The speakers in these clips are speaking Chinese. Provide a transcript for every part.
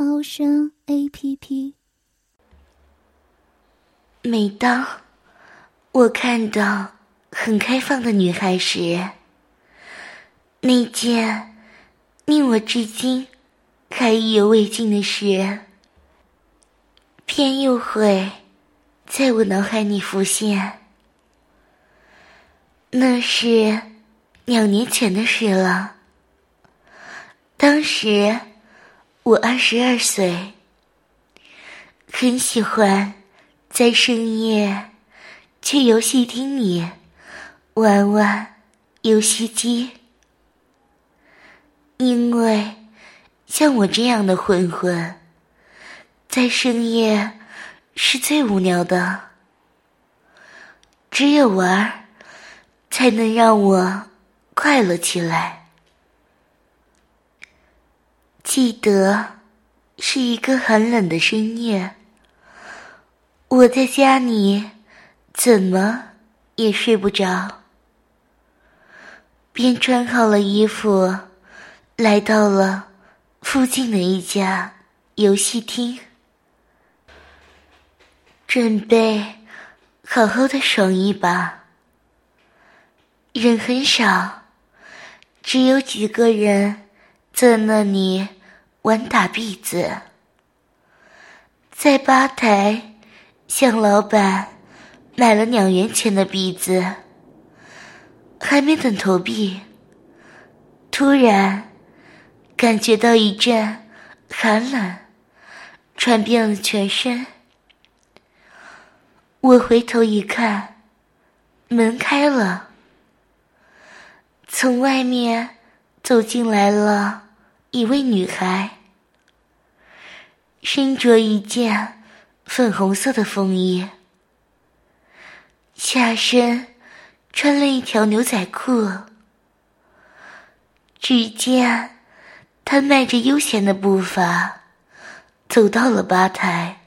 猫声 A P P。每当我看到很开放的女孩时，那件令我至今还意犹未尽的事，偏又会在我脑海里浮现。那是两年前的事了。当时我二十二岁，很喜欢在深夜去游戏厅里玩玩游戏机，因为像我这样的混混，在深夜是最无聊的，只有玩才能让我快乐起来。记得是一个很冷的深夜，我在家里怎么也睡不着，便穿好了衣服，来到了附近的一家游戏厅，准备好好的爽一把。人很少，只有几个人在那里。玩打币子，在吧台向老板买了两元钱的币子，还没等投币，突然感觉到一阵寒冷传遍了全身。我回头一看，门开了，从外面走进来了。一位女孩。身着一件粉红色的风衣，下身穿了一条牛仔裤。只见他迈着悠闲的步伐，走到了吧台，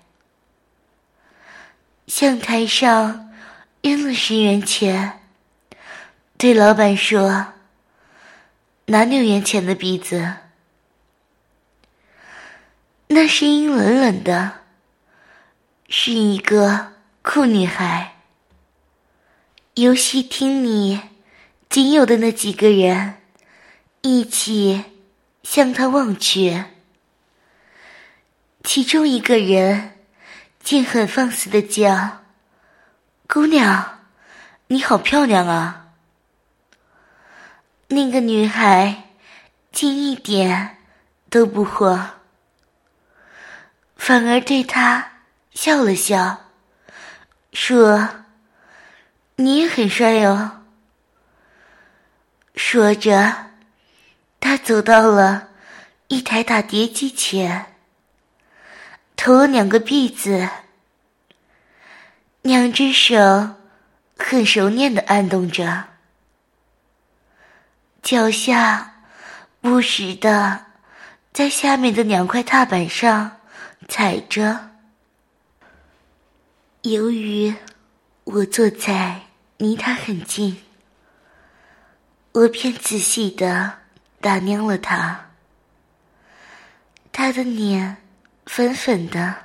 向台上扔了十元钱，对老板说：“拿六元钱的币子。”那声音冷冷的，是一个酷女孩。游戏厅里仅有的那几个人，一起向他望去。其中一个人竟很放肆的叫：“姑娘，你好漂亮啊！”那个女孩竟一点都不慌。反而对他笑了笑，说：“你也很帅哦。”说着，他走到了一台打碟机前，投了两个币子，两只手很熟练的按动着，脚下不时的在下面的两块踏板上。踩着。由于我坐在离他很近，我便仔细的打量了他。他的脸粉粉的，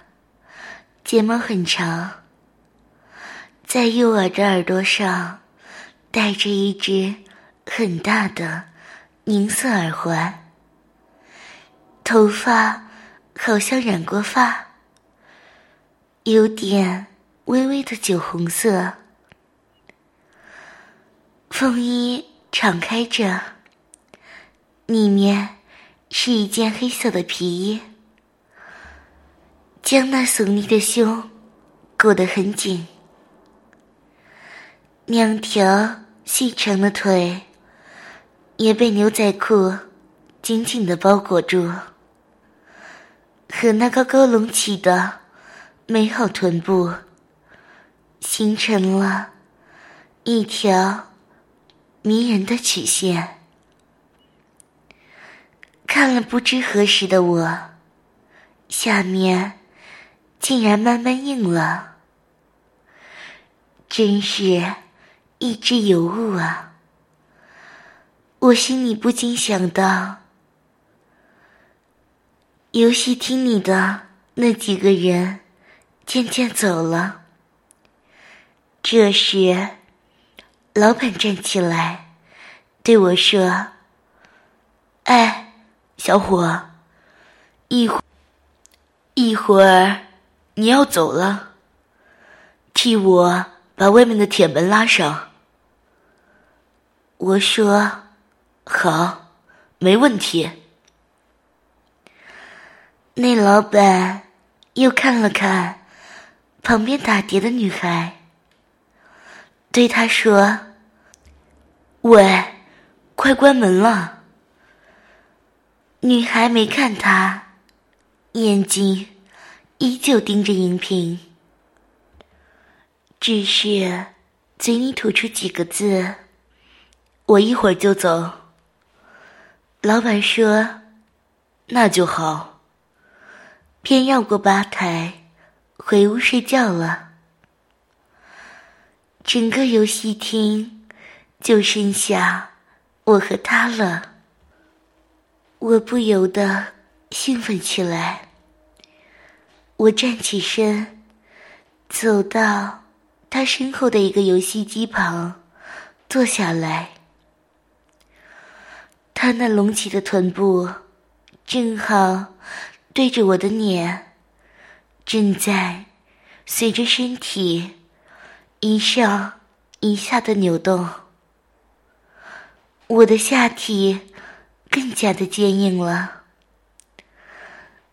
睫毛很长，在右耳的耳朵上戴着一只很大的银色耳环，头发。好像染过发，有点微微的酒红色。风衣敞开着，里面是一件黑色的皮衣，将那耸立的胸裹得很紧。两条细长的腿也被牛仔裤紧紧的包裹住。和那高高隆起的美好臀部，形成了一条迷人的曲线。看了不知何时的我，下面竟然慢慢硬了，真是一只尤物啊！我心里不禁想到。游戏厅里的那几个人渐渐走了。这时，老板站起来对我说：“哎，小伙，一会一会儿你要走了，替我把外面的铁门拉上。”我说：“好，没问题。”那老板又看了看旁边打碟的女孩，对她说：“喂，快关门了。”女孩没看他，眼睛依旧盯着荧屏，只是嘴里吐出几个字：“我一会儿就走。”老板说：“那就好。”偏绕过吧台，回屋睡觉了。整个游戏厅就剩下我和他了。我不由得兴奋起来。我站起身，走到他身后的一个游戏机旁，坐下来。他那隆起的臀部，正好。对着我的脸，正在随着身体一上一下的扭动，我的下体更加的坚硬了，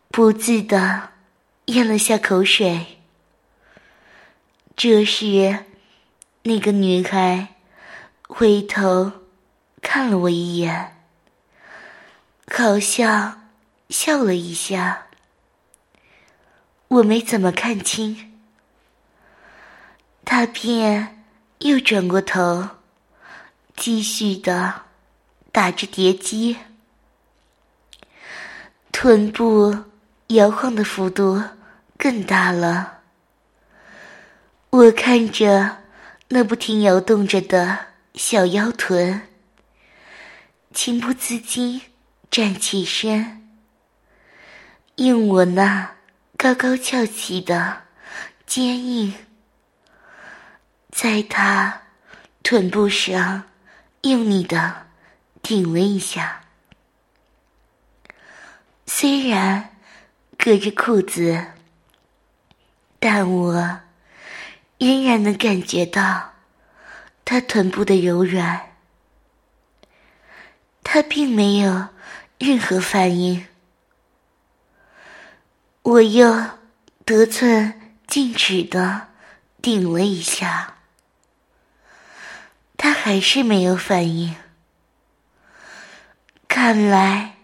不自的咽了下口水。这时，那个女孩回头看了我一眼，好像。笑了一下，我没怎么看清，他便又转过头，继续的打着碟机，臀部摇晃的幅度更大了。我看着那不停摇动着的小腰臀，情不自禁站起身。用我那高高翘起的坚硬，在他臀部上用力的顶了一下。虽然隔着裤子，但我仍然能感觉到他臀部的柔软。他并没有任何反应。我又得寸进尺的顶了一下，他还是没有反应。看来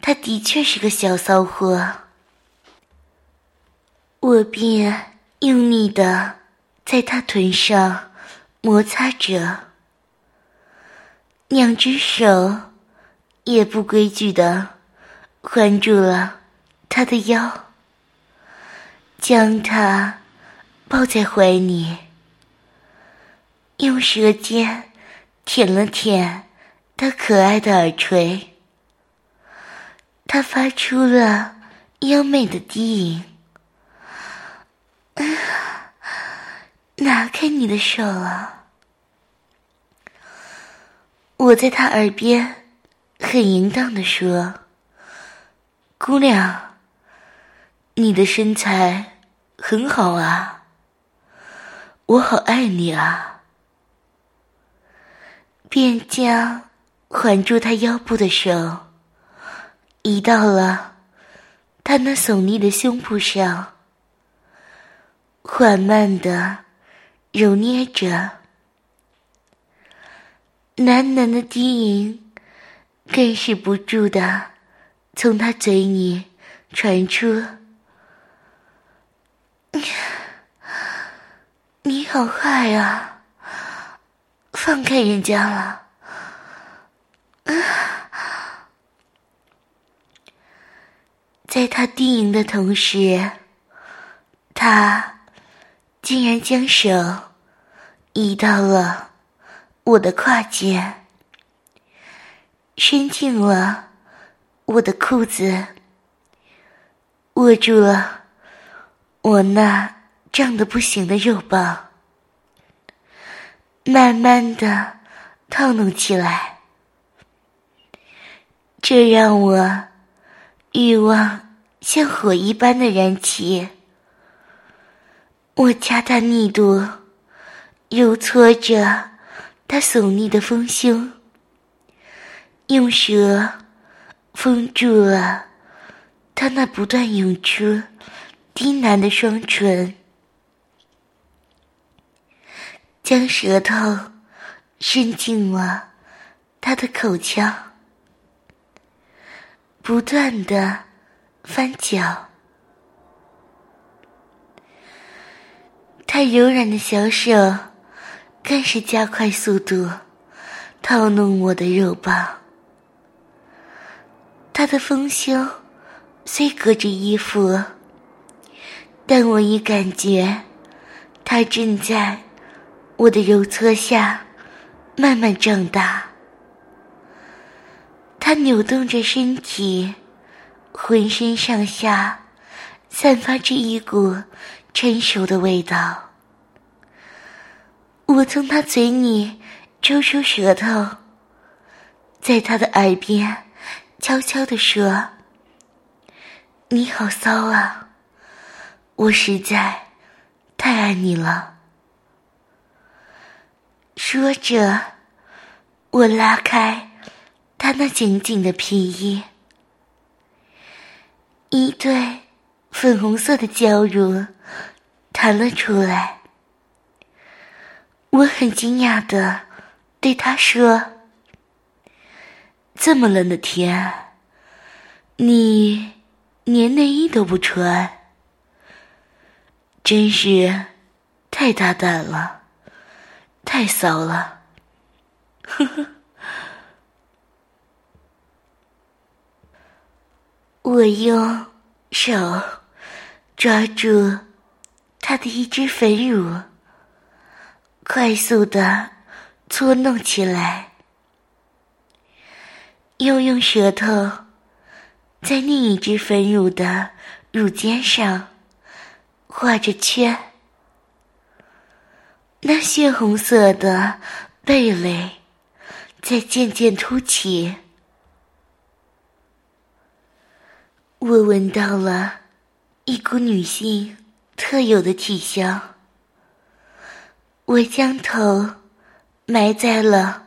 他的确是个小骚货。我便用力的在他臀上摩擦着，两只手也不规矩的环住了他的腰。将他抱在怀里，用舌尖舔了舔他可爱的耳垂。他发出了优美的低吟：“拿开你的手啊！”我在他耳边很淫荡的说：“姑娘。”你的身材很好啊，我好爱你啊！便将环住他腰部的手移到了他那耸立的胸部上，缓慢的揉捏着，喃喃的低吟更是不住的从他嘴里。传出：“ 你好坏啊！放开人家了。”在他低吟的同时，他竟然将手移到了我的胯间，伸进了我的裤子，握住了我那胀得不行的肉棒，慢慢的套弄起来。这让我欲望像火一般的燃起。我加大力度，揉搓着他耸立的丰胸，用舌封住了他那不断涌出低喃的双唇，将舌头伸进了他的口腔。不断的翻搅，他柔软的小手更是加快速度套弄我的肉棒。他的丰胸虽隔着衣服，但我已感觉他正在我的揉搓下慢慢长大。他扭动着身体，浑身上下散发着一股成熟的味道。我从他嘴里抽出舌头，在他的耳边悄悄地说：“你好骚啊，我实在太爱你了。”说着，我拉开。他那紧紧的皮衣，一对粉红色的娇乳弹了出来。我很惊讶的对他说：“这么冷的天，你连内衣都不穿，真是太大胆了，太骚了。”呵呵。我用手抓住他的一只粉乳，快速的搓弄起来，又用舌头在另一只粉乳的乳尖上画着圈，那血红色的蓓蕾在渐渐凸起。我闻到了一股女性特有的体香。我将头埋在了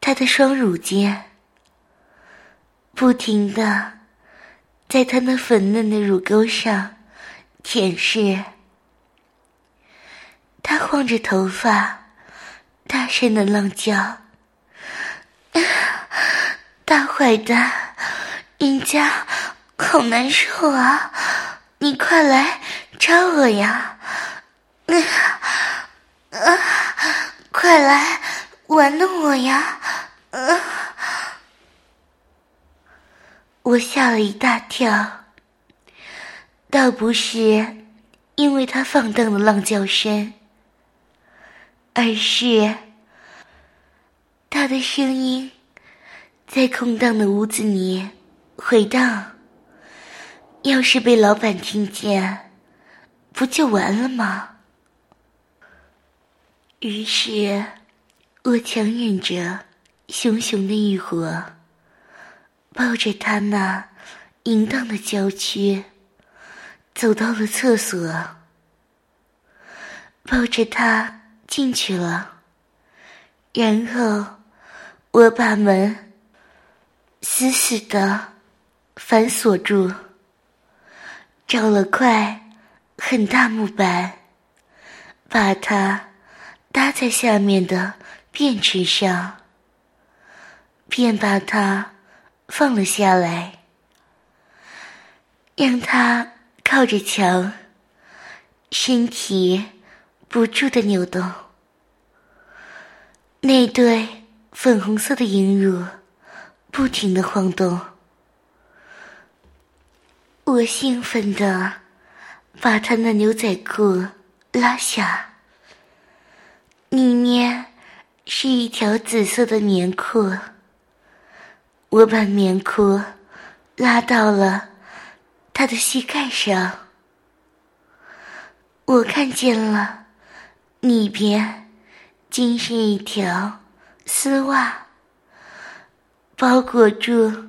她的双乳间，不停的在她那粉嫩的乳沟上舔舐。他晃着头发，大声的浪叫：“ 大坏蛋，人家！”好难受啊！你快来抓我呀！啊啊！快来玩弄我呀！啊！我吓了一大跳，倒不是因为他放荡的浪叫声，而是他的声音在空荡的屋子里回荡。要是被老板听见，不就完了吗？于是，我强忍着熊熊的欲火，抱着他那淫荡的娇躯，走到了厕所，抱着他进去了。然后，我把门死死的反锁住。找了块很大木板，把它搭在下面的便池上，便把它放了下来。让他靠着墙，身体不住的扭动。那对粉红色的银乳不停的晃动。我兴奋的把他的牛仔裤拉下，里面是一条紫色的棉裤。我把棉裤拉到了他的膝盖上，我看见了里边竟是一条丝袜，包裹住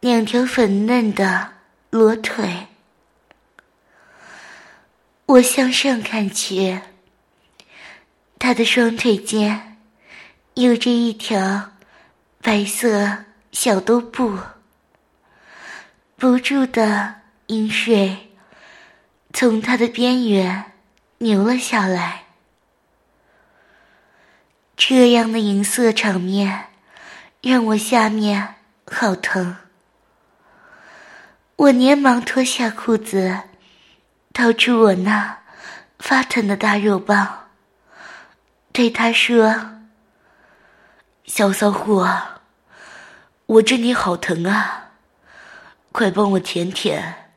两条粉嫩的裸腿。我向上看去，他的双腿间有着一条白色。小兜布，不住的饮水从它的边缘流了下来。这样的银色场面让我下面好疼。我连忙脱下裤子，掏出我那发疼的大肉棒，对他说：“小骚货。”我这里好疼啊！快帮我舔舔。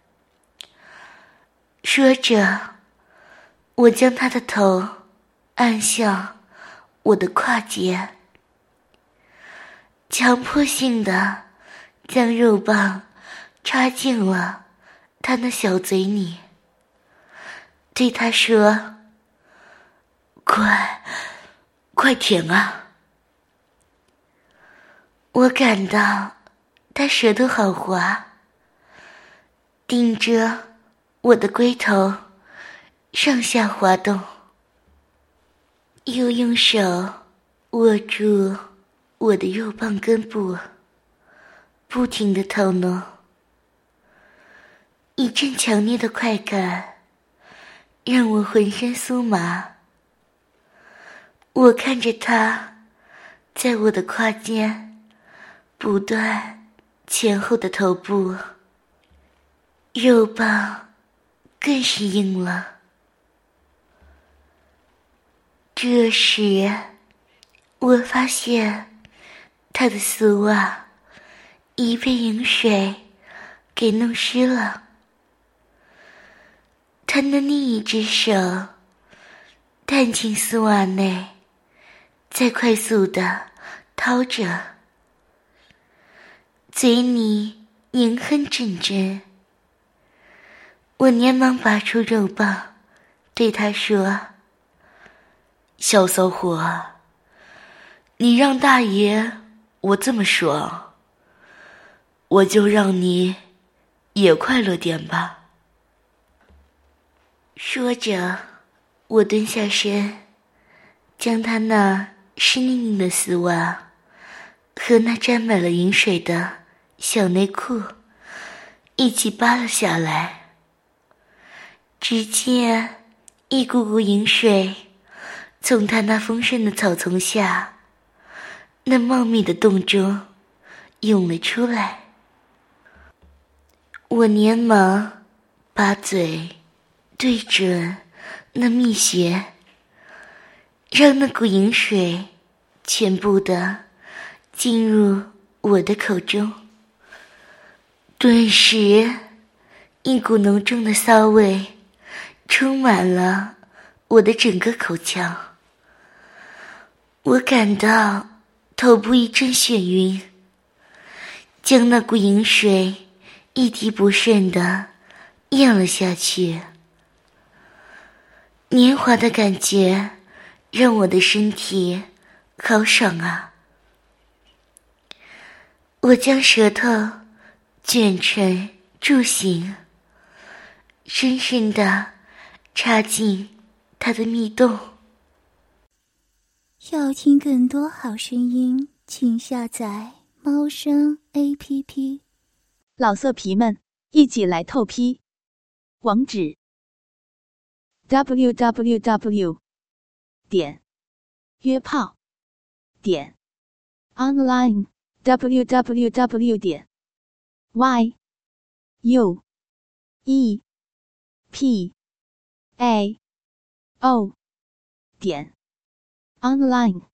说着，我将他的头按向我的胯间，强迫性的将肉棒插进了他那小嘴里，对他说：“快，快舔啊！”我感到他舌头好滑，顶着我的龟头上下滑动，又用手握住我的肉棒根部，不停的透弄。一阵强烈的快感让我浑身酥麻。我看着他在我的胯间。不断前后的头部，肉棒更是硬了。这时，我发现他的丝袜已被饮水给弄湿了。他的另一只手探进丝袜内，在快速的掏着。嘴里淫哼阵阵，我连忙拔出肉棒，对他说：“小骚货，你让大爷我这么说，我就让你也快乐点吧。”说着，我蹲下身，将他那湿淋淋的丝袜和那沾满了饮水的。小内裤一起扒了下来，只见一股股饮水从他那丰盛的草丛下那茂密的洞中涌了出来。我连忙把嘴对准那蜜穴，让那股饮水全部的进入我的口中。顿时，一股浓重的骚味充满了我的整个口腔。我感到头部一阵眩晕，将那股饮水一滴不剩的咽了下去。黏滑的感觉让我的身体好爽啊！我将舌头。卷成柱形，深深的插进他的蜜洞。要听更多好声音，请下载猫声 A P P。老色皮们，一起来透批！网址：w w w. 点约炮点 online w w w. 点 y u e p a. O. 点。Online。